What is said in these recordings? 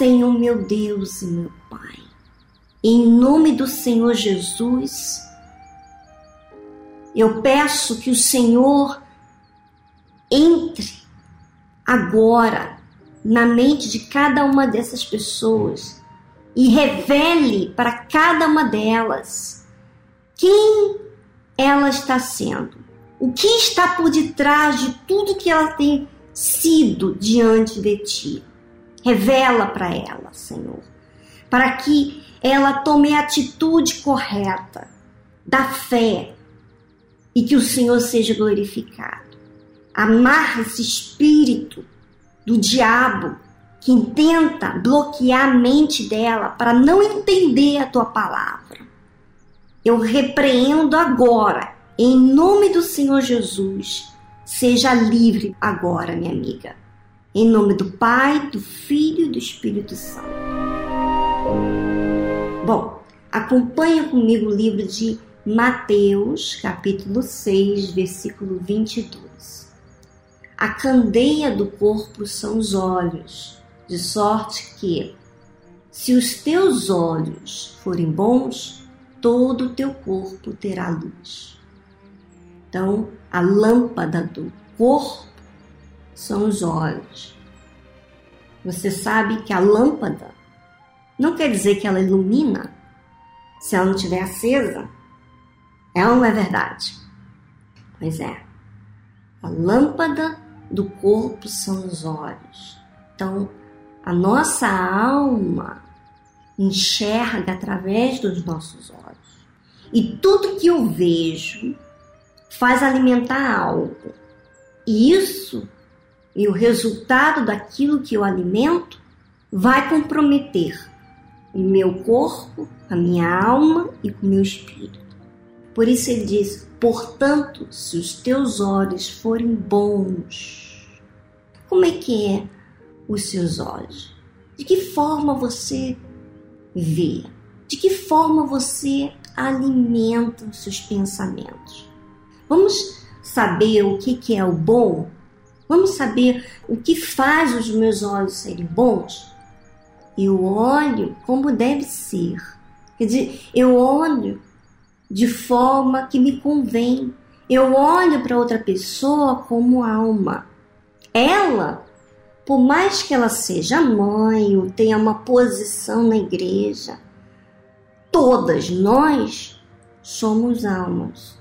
Senhor meu Deus e meu Pai, em nome do Senhor Jesus, eu peço que o Senhor entre agora na mente de cada uma dessas pessoas e revele para cada uma delas quem ela está sendo, o que está por detrás de tudo que ela tem sido diante de ti. Revela para ela, Senhor, para que ela tome a atitude correta da fé e que o Senhor seja glorificado. Amarra esse espírito do diabo que tenta bloquear a mente dela para não entender a tua palavra. Eu repreendo agora, em nome do Senhor Jesus. Seja livre agora, minha amiga. Em nome do Pai, do Filho e do Espírito Santo. Bom, acompanha comigo o livro de Mateus, capítulo 6, versículo 22. A candeia do corpo são os olhos, de sorte que, se os teus olhos forem bons, todo o teu corpo terá luz. Então, a lâmpada do corpo são os olhos. Você sabe que a lâmpada não quer dizer que ela ilumina se ela não estiver acesa. É ou não é verdade? Pois é. A lâmpada do corpo são os olhos. Então, a nossa alma enxerga através dos nossos olhos. E tudo que eu vejo faz alimentar algo. E isso e o resultado daquilo que eu alimento vai comprometer o meu corpo, a minha alma e o meu espírito. Por isso ele diz: portanto, se os teus olhos forem bons, como é que é os seus olhos? De que forma você vê? De que forma você alimenta os seus pensamentos? Vamos saber o que, é o bom? Vamos saber o que faz os meus olhos serem bons? Eu olho como deve ser. Quer dizer, eu olho de forma que me convém. Eu olho para outra pessoa como alma. Ela, por mais que ela seja mãe ou tenha uma posição na igreja, todas nós somos almas.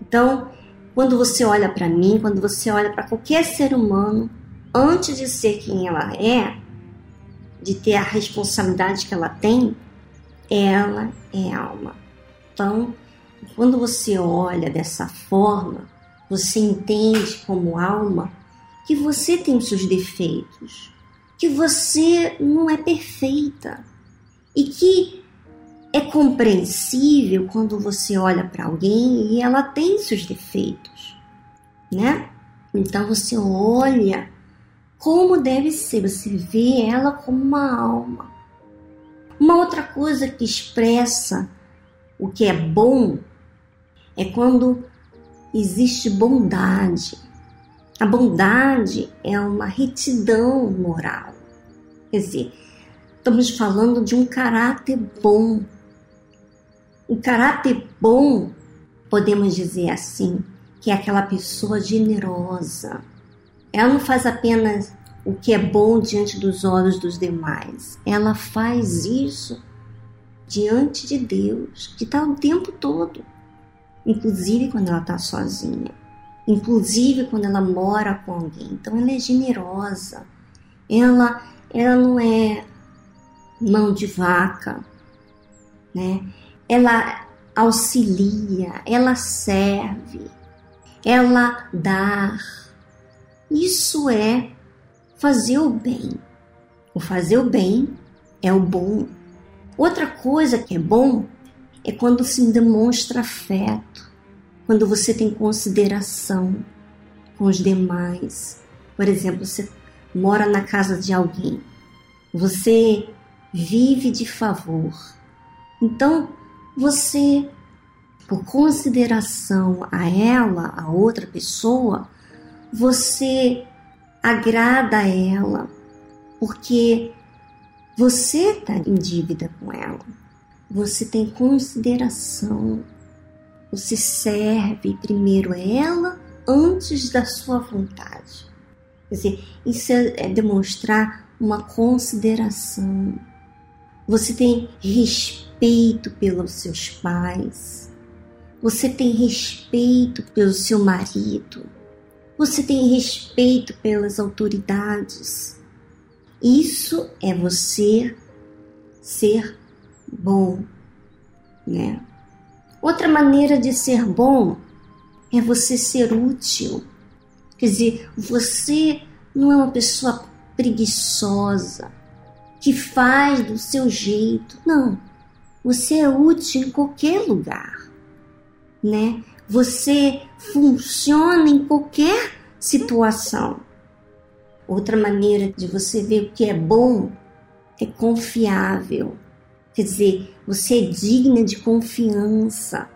Então, quando você olha para mim, quando você olha para qualquer ser humano, antes de ser quem ela é, de ter a responsabilidade que ela tem, ela é alma. Então, quando você olha dessa forma, você entende como alma que você tem os seus defeitos, que você não é perfeita e que é compreensível quando você olha para alguém e ela tem seus defeitos, né? Então você olha como deve ser, você vê ela como uma alma. Uma outra coisa que expressa o que é bom é quando existe bondade. A bondade é uma retidão moral. Quer dizer, estamos falando de um caráter bom. Um caráter bom, podemos dizer assim, que é aquela pessoa generosa. Ela não faz apenas o que é bom diante dos olhos dos demais. Ela faz isso diante de Deus, que está o tempo todo, inclusive quando ela está sozinha, inclusive quando ela mora com alguém. Então ela é generosa, ela, ela não é mão de vaca, né? Ela auxilia, ela serve, ela dá. Isso é fazer o bem. O fazer o bem é o bom Outra coisa que é bom é quando se demonstra afeto, quando você tem consideração com os demais. Por exemplo, você mora na casa de alguém, você vive de favor. Então, você, por consideração a ela, a outra pessoa, você agrada a ela, porque Você está em dívida com ela. Você tem consideração. Você serve primeiro ela antes da sua vontade. Quer dizer, isso é, é demonstrar uma consideração. Você tem respeito pelos seus pais. Você tem respeito pelo seu marido. Você tem respeito pelas autoridades. Isso é você ser bom, né? Outra maneira de ser bom é você ser útil. Quer dizer, você não é uma pessoa preguiçosa que faz do seu jeito. Não. Você é útil em qualquer lugar, né? Você funciona em qualquer situação. Outra maneira de você ver o que é bom é confiável. Quer dizer, você é digna de confiança.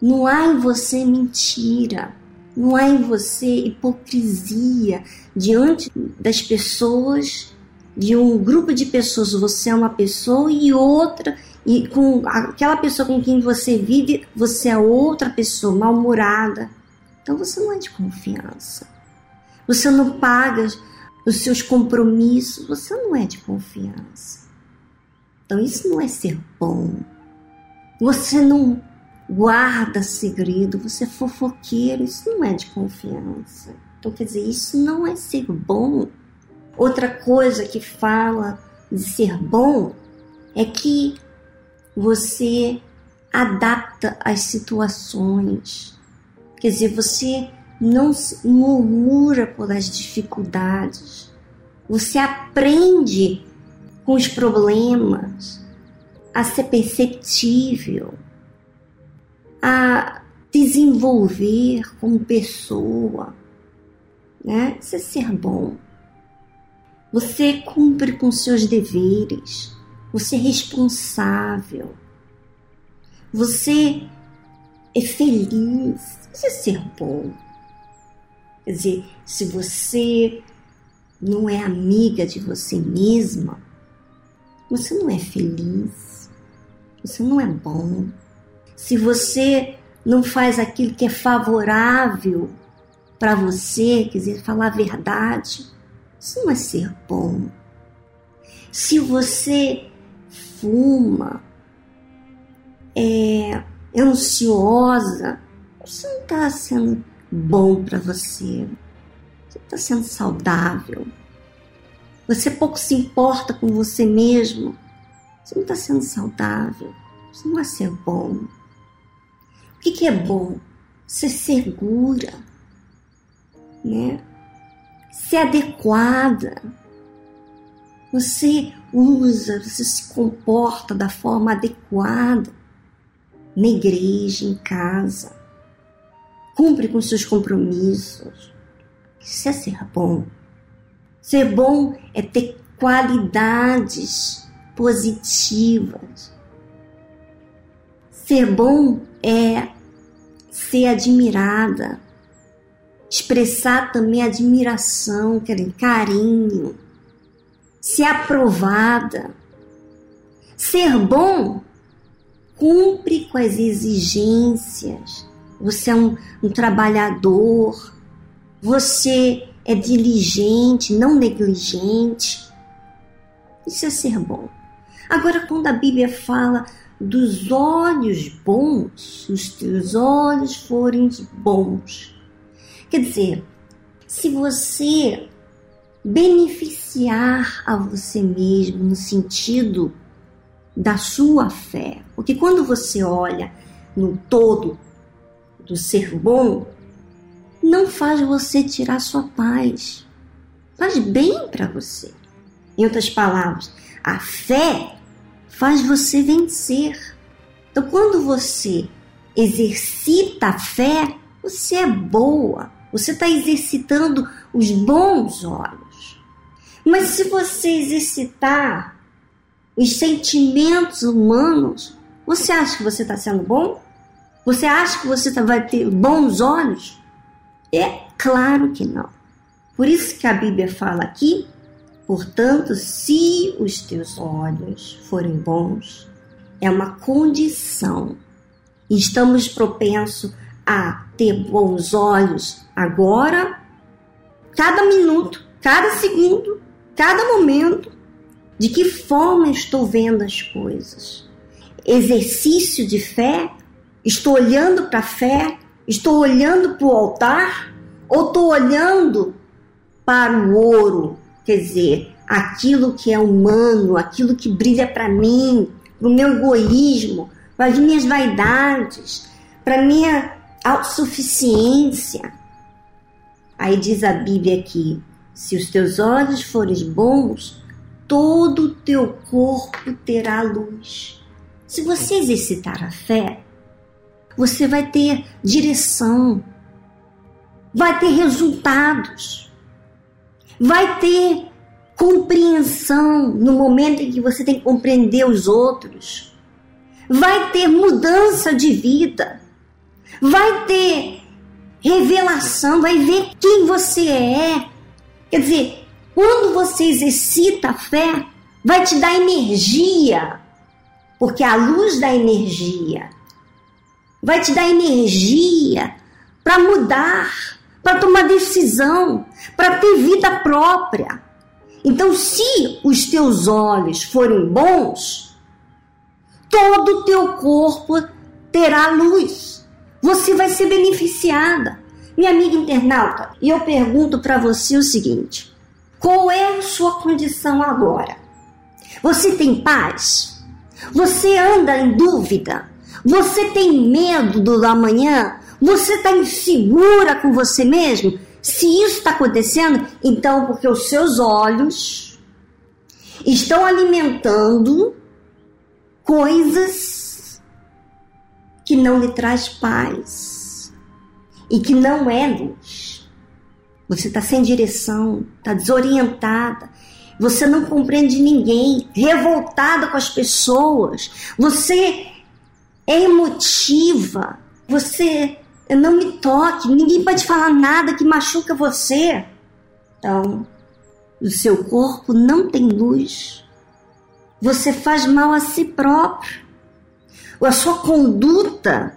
Não há em você mentira. Não há em você hipocrisia diante das pessoas, de um grupo de pessoas. Você é uma pessoa e outra, e com aquela pessoa com quem você vive, você é outra pessoa mal-humorada. Então você não é de confiança. Você não paga os seus compromissos, você não é de confiança. Então isso não é ser bom. Você não guarda segredo, você é fofoqueiro, isso não é de confiança. Então quer dizer, isso não é ser bom. Outra coisa que fala de ser bom é que você adapta as situações. Quer dizer, você não murmura pelas dificuldades. Você aprende com os problemas, a ser perceptível, a desenvolver como pessoa, né? Isso é ser bom. Você cumpre com seus deveres, você é responsável, você é feliz, isso é ser bom. Quer dizer, se você não é amiga de você mesma, você não é feliz, você não é bom. Se você não faz aquilo que é favorável para você, quer dizer, falar a verdade, isso não é ser bom. Se você fuma, é, é ansiosa, isso não está sendo bom para você. Você está sendo saudável você pouco se importa com você mesmo, você não está sendo saudável, isso não é ser bom. O que, que é bom? Ser segura, né? Ser adequada. Você usa, você se comporta da forma adequada na igreja, em casa. Cumpre com seus compromissos. Isso é ser bom. Ser bom é ter qualidades positivas. Ser bom é ser admirada, expressar também admiração, carinho, ser aprovada. Ser bom cumpre com as exigências. Você é um, um trabalhador, você é diligente, não negligente. Isso é ser bom. Agora, quando a Bíblia fala dos olhos bons, os teus olhos forem bons, quer dizer, se você beneficiar a você mesmo no sentido da sua fé, porque quando você olha no todo do ser bom, não faz você tirar sua paz. Faz bem para você. Em outras palavras, a fé faz você vencer. Então, quando você exercita a fé, você é boa. Você está exercitando os bons olhos. Mas se você exercitar os sentimentos humanos, você acha que você está sendo bom? Você acha que você tá, vai ter bons olhos? É claro que não. Por isso que a Bíblia fala aqui Portanto, se os teus olhos forem bons, é uma condição. Estamos propensos a ter bons olhos agora, cada minuto, cada segundo, cada momento. De que forma estou vendo as coisas? Exercício de fé? Estou olhando para a fé? Estou olhando para o altar? Ou estou olhando para o ouro, quer dizer, aquilo que é humano, aquilo que brilha para mim, para o meu egoísmo, para as minhas vaidades, para minha autossuficiência. Aí diz a Bíblia aqui: se os teus olhos forem bons, todo o teu corpo terá luz. Se você exercitar a fé, você vai ter direção, vai ter resultados vai ter compreensão no momento em que você tem que compreender os outros, vai ter mudança de vida, vai ter revelação, vai ver quem você é. Quer dizer, quando você exercita a fé, vai te dar energia, porque a luz dá energia, vai te dar energia para mudar para tomar decisão, para ter vida própria. Então, se os teus olhos forem bons, todo o teu corpo terá luz. Você vai ser beneficiada. Minha amiga internauta, e eu pergunto para você o seguinte: qual é a sua condição agora? Você tem paz? Você anda em dúvida? Você tem medo do amanhã? Você está insegura com você mesmo? Se isso está acontecendo, então porque os seus olhos estão alimentando coisas que não lhe traz paz e que não é luz. Você está sem direção, está desorientada. Você não compreende ninguém, revoltada com as pessoas. Você é emotiva. Você não me toque, ninguém pode falar nada que machuca você. Então, o seu corpo não tem luz. Você faz mal a si próprio. A sua conduta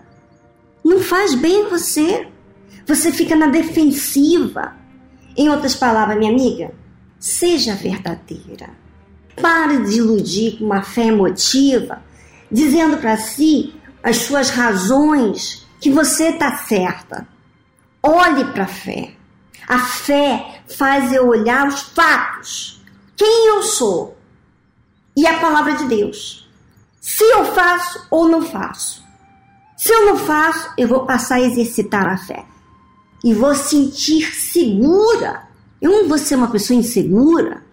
não faz bem a você. Você fica na defensiva. Em outras palavras, minha amiga, seja verdadeira. Pare de iludir com uma fé emotiva, dizendo para si as suas razões que você está certa. Olhe para a fé. A fé faz eu olhar os fatos. Quem eu sou? E a palavra de Deus. Se eu faço ou não faço. Se eu não faço, eu vou passar a exercitar a fé. E vou sentir segura. Eu não vou ser uma pessoa insegura.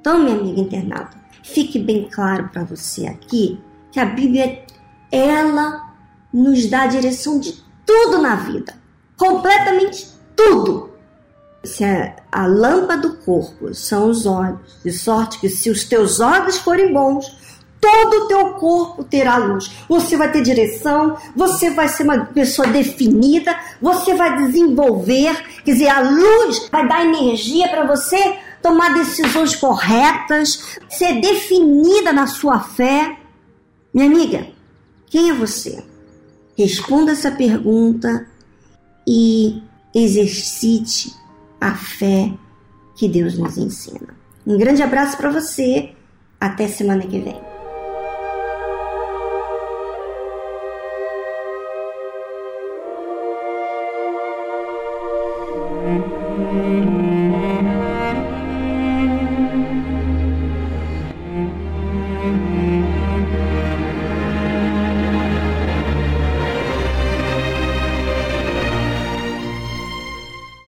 Então, minha amiga internauta, fique bem claro para você aqui que a Bíblia, ela nos dá a direção de tudo na vida. Completamente tudo. Se a, a lâmpada do corpo são os olhos, de sorte que se os teus olhos forem bons, todo o teu corpo terá luz. Você vai ter direção, você vai ser uma pessoa definida, você vai desenvolver, quer dizer, a luz vai dar energia para você tomar decisões corretas, ser definida na sua fé. Minha amiga, quem é você? Responda essa pergunta e exercite a fé que Deus nos ensina. Um grande abraço para você. Até semana que vem.